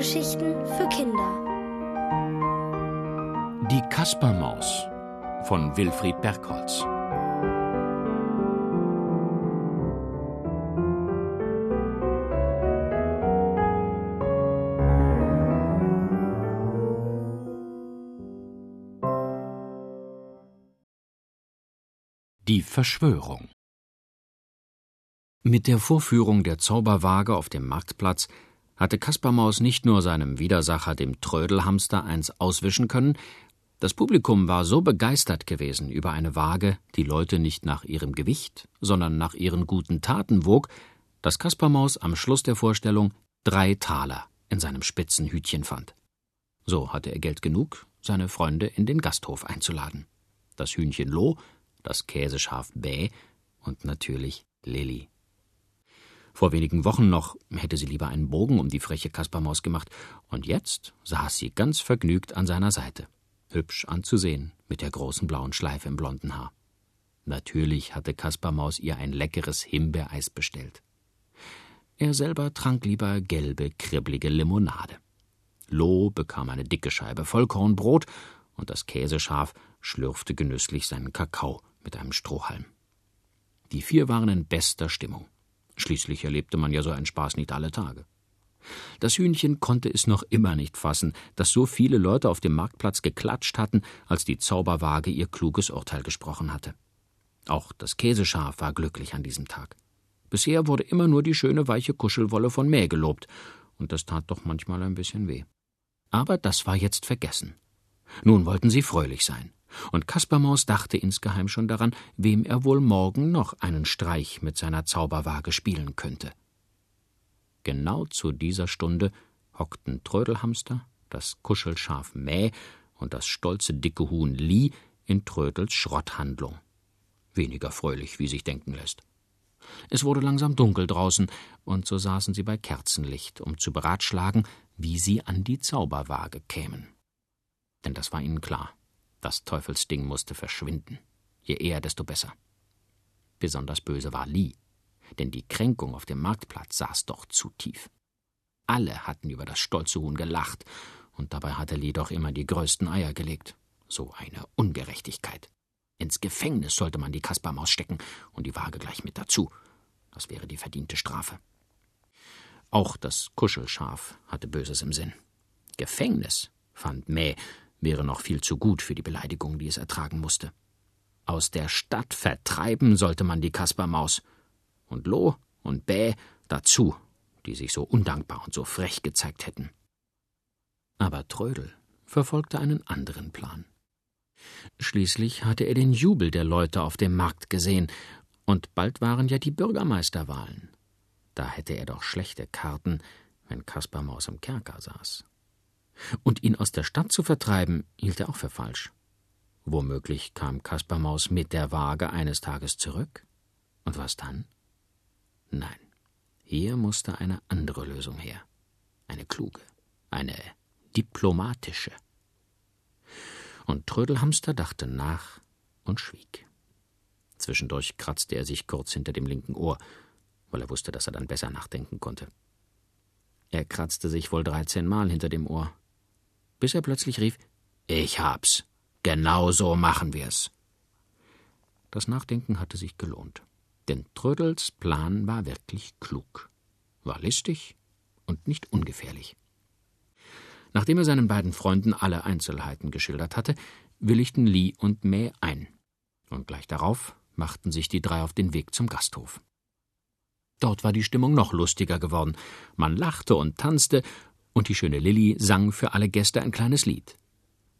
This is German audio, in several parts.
Hörgeschichten für Kinder. Die Kaspermaus von Wilfried Bergholz. Die Verschwörung Mit der Vorführung der Zauberwaage auf dem Marktplatz hatte Kaspermaus nicht nur seinem Widersacher, dem Trödelhamster, eins auswischen können, das Publikum war so begeistert gewesen über eine Waage, die Leute nicht nach ihrem Gewicht, sondern nach ihren guten Taten wog, dass Kaspermaus am Schluss der Vorstellung drei Taler in seinem spitzen Hütchen fand. So hatte er Geld genug, seine Freunde in den Gasthof einzuladen. Das Hühnchen Loh, das Käseschaf Bäh und natürlich Lilli. Vor wenigen Wochen noch hätte sie lieber einen Bogen um die freche Kaspermaus gemacht, und jetzt saß sie ganz vergnügt an seiner Seite. Hübsch anzusehen, mit der großen blauen Schleife im blonden Haar. Natürlich hatte Kaspermaus ihr ein leckeres Himbeereis bestellt. Er selber trank lieber gelbe, kribbelige Limonade. Loh bekam eine dicke Scheibe Vollkornbrot und das Käseschaf schlürfte genüsslich seinen Kakao mit einem Strohhalm. Die vier waren in bester Stimmung. Schließlich erlebte man ja so einen Spaß nicht alle Tage. Das Hühnchen konnte es noch immer nicht fassen, dass so viele Leute auf dem Marktplatz geklatscht hatten, als die Zauberwaage ihr kluges Urteil gesprochen hatte. Auch das Käseschaf war glücklich an diesem Tag. Bisher wurde immer nur die schöne weiche Kuschelwolle von Mäh gelobt, und das tat doch manchmal ein bisschen weh. Aber das war jetzt vergessen. Nun wollten sie fröhlich sein. Und Kaspermaus dachte insgeheim schon daran, wem er wohl morgen noch einen Streich mit seiner Zauberwaage spielen könnte. Genau zu dieser Stunde hockten Trödelhamster, das Kuschelschaf Mäh und das stolze dicke Huhn Lie in Trödels Schrotthandlung. Weniger fröhlich, wie sich denken lässt. Es wurde langsam dunkel draußen, und so saßen sie bei Kerzenlicht, um zu beratschlagen, wie sie an die Zauberwaage kämen. Denn das war ihnen klar. Das Teufelsding musste verschwinden. Je eher, desto besser. Besonders böse war Lee, denn die Kränkung auf dem Marktplatz saß doch zu tief. Alle hatten über das stolze Huhn gelacht, und dabei hatte Lee doch immer die größten Eier gelegt. So eine Ungerechtigkeit. Ins Gefängnis sollte man die Kaspermaus stecken und die Waage gleich mit dazu. Das wäre die verdiente Strafe. Auch das Kuschelschaf hatte Böses im Sinn. Gefängnis, fand Mäh, wäre noch viel zu gut für die Beleidigung, die es ertragen musste. Aus der Stadt vertreiben sollte man die Kaspermaus. Und Loh und Bäh dazu, die sich so undankbar und so frech gezeigt hätten. Aber Trödel verfolgte einen anderen Plan. Schließlich hatte er den Jubel der Leute auf dem Markt gesehen, und bald waren ja die Bürgermeisterwahlen. Da hätte er doch schlechte Karten, wenn Kaspermaus im Kerker saß. Und ihn aus der Stadt zu vertreiben, hielt er auch für falsch. Womöglich kam Kaspermaus mit der Waage eines Tages zurück. Und was dann? Nein, hier musste eine andere Lösung her. Eine kluge, eine diplomatische. Und Trödelhamster dachte nach und schwieg. Zwischendurch kratzte er sich kurz hinter dem linken Ohr, weil er wusste, dass er dann besser nachdenken konnte. Er kratzte sich wohl dreizehnmal hinter dem Ohr, bis er plötzlich rief Ich hab's. Genau so machen wir's. Das Nachdenken hatte sich gelohnt, denn Trödels Plan war wirklich klug, war listig und nicht ungefährlich. Nachdem er seinen beiden Freunden alle Einzelheiten geschildert hatte, willigten Lee und Mäh ein, und gleich darauf machten sich die drei auf den Weg zum Gasthof. Dort war die Stimmung noch lustiger geworden. Man lachte und tanzte, und die schöne Lilli sang für alle Gäste ein kleines Lied.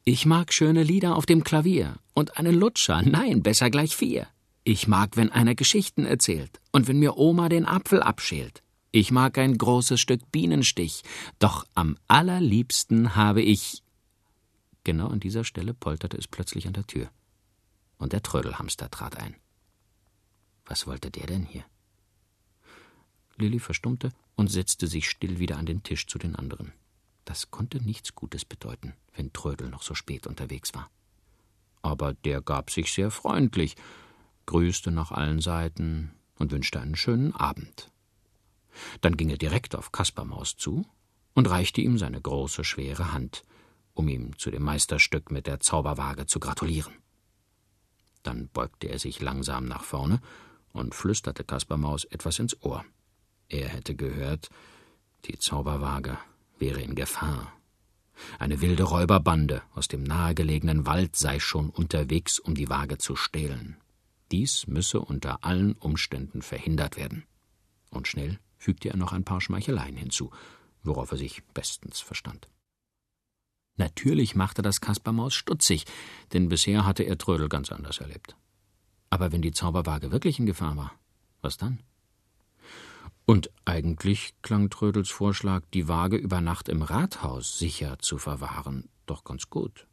Ich mag schöne Lieder auf dem Klavier und einen Lutscher, nein, besser gleich vier. Ich mag, wenn einer Geschichten erzählt und wenn mir Oma den Apfel abschält. Ich mag ein großes Stück Bienenstich, doch am allerliebsten habe ich. Genau an dieser Stelle polterte es plötzlich an der Tür. Und der Trödelhamster trat ein. Was wollte der denn hier? Lilli verstummte und setzte sich still wieder an den Tisch zu den anderen. Das konnte nichts Gutes bedeuten, wenn Trödel noch so spät unterwegs war. Aber der gab sich sehr freundlich, grüßte nach allen Seiten und wünschte einen schönen Abend. Dann ging er direkt auf Kaspermaus zu und reichte ihm seine große, schwere Hand, um ihm zu dem Meisterstück mit der Zauberwaage zu gratulieren. Dann beugte er sich langsam nach vorne und flüsterte Kaspermaus etwas ins Ohr. Er hätte gehört, die Zauberwaage wäre in Gefahr. Eine wilde Räuberbande aus dem nahegelegenen Wald sei schon unterwegs, um die Waage zu stehlen. Dies müsse unter allen Umständen verhindert werden. Und schnell fügte er noch ein paar Schmeicheleien hinzu, worauf er sich bestens verstand. Natürlich machte das Kaspermaus stutzig, denn bisher hatte er Trödel ganz anders erlebt. Aber wenn die Zauberwaage wirklich in Gefahr war, was dann? Und eigentlich klang Trödels Vorschlag, die Waage über Nacht im Rathaus sicher zu verwahren, doch ganz gut.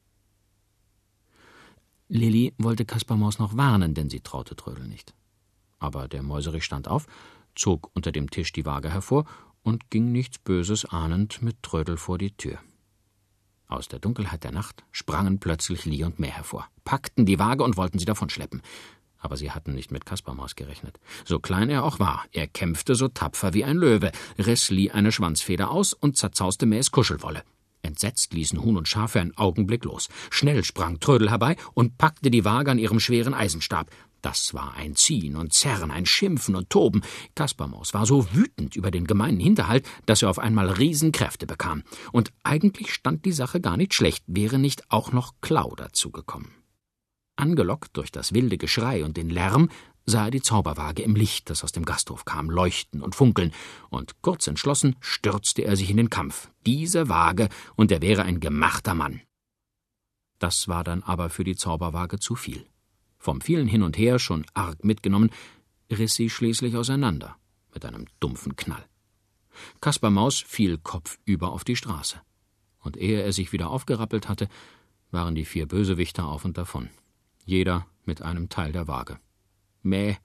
Lilli wollte Kaspermaus noch warnen, denn sie traute Trödel nicht. Aber der Mäuserich stand auf, zog unter dem Tisch die Waage hervor und ging nichts Böses ahnend mit Trödel vor die Tür. Aus der Dunkelheit der Nacht sprangen plötzlich Lie und Mehr hervor, packten die Waage und wollten sie davonschleppen. Aber sie hatten nicht mit Kaspermaus gerechnet. So klein er auch war, er kämpfte so tapfer wie ein Löwe, riss Lie eine Schwanzfeder aus und zerzauste Mähs Kuschelwolle. Entsetzt ließen Huhn und Schaf für einen Augenblick los. Schnell sprang Trödel herbei und packte die Waage an ihrem schweren Eisenstab. Das war ein Ziehen und Zerren, ein Schimpfen und Toben. Kaspermaus war so wütend über den gemeinen Hinterhalt, dass er auf einmal Riesenkräfte bekam. Und eigentlich stand die Sache gar nicht schlecht, wäre nicht auch noch Klau dazugekommen. Angelockt durch das wilde Geschrei und den Lärm, sah er die Zauberwaage im Licht, das aus dem Gasthof kam, leuchten und funkeln, und kurz entschlossen stürzte er sich in den Kampf. Diese Waage, und er wäre ein gemachter Mann. Das war dann aber für die Zauberwaage zu viel. Vom vielen Hin und Her, schon arg mitgenommen, riss sie schließlich auseinander mit einem dumpfen Knall. Kaspar Maus fiel kopfüber auf die Straße. Und ehe er sich wieder aufgerappelt hatte, waren die vier Bösewichter auf und davon. Jeder mit einem Teil der Waage. Mäh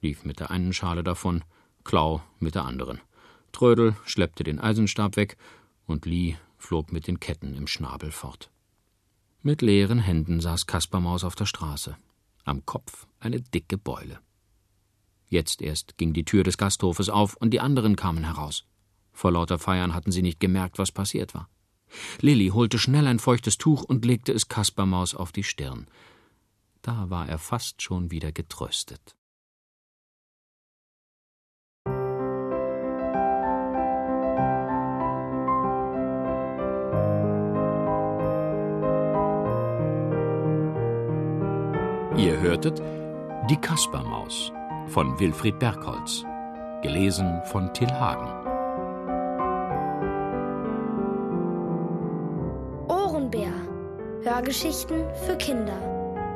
lief mit der einen Schale davon, Klau mit der anderen. Trödel schleppte den Eisenstab weg und Lie flog mit den Ketten im Schnabel fort. Mit leeren Händen saß Kaspermaus auf der Straße am Kopf eine dicke Beule. Jetzt erst ging die Tür des Gasthofes auf und die anderen kamen heraus. Vor lauter Feiern hatten sie nicht gemerkt, was passiert war. Lilli holte schnell ein feuchtes Tuch und legte es Kaspermaus auf die Stirn. Da war er fast schon wieder getröstet. Ihr hörtet Die Kaspermaus von Wilfried Bergholz, gelesen von Till Hagen. Ohrenbär. Hörgeschichten für Kinder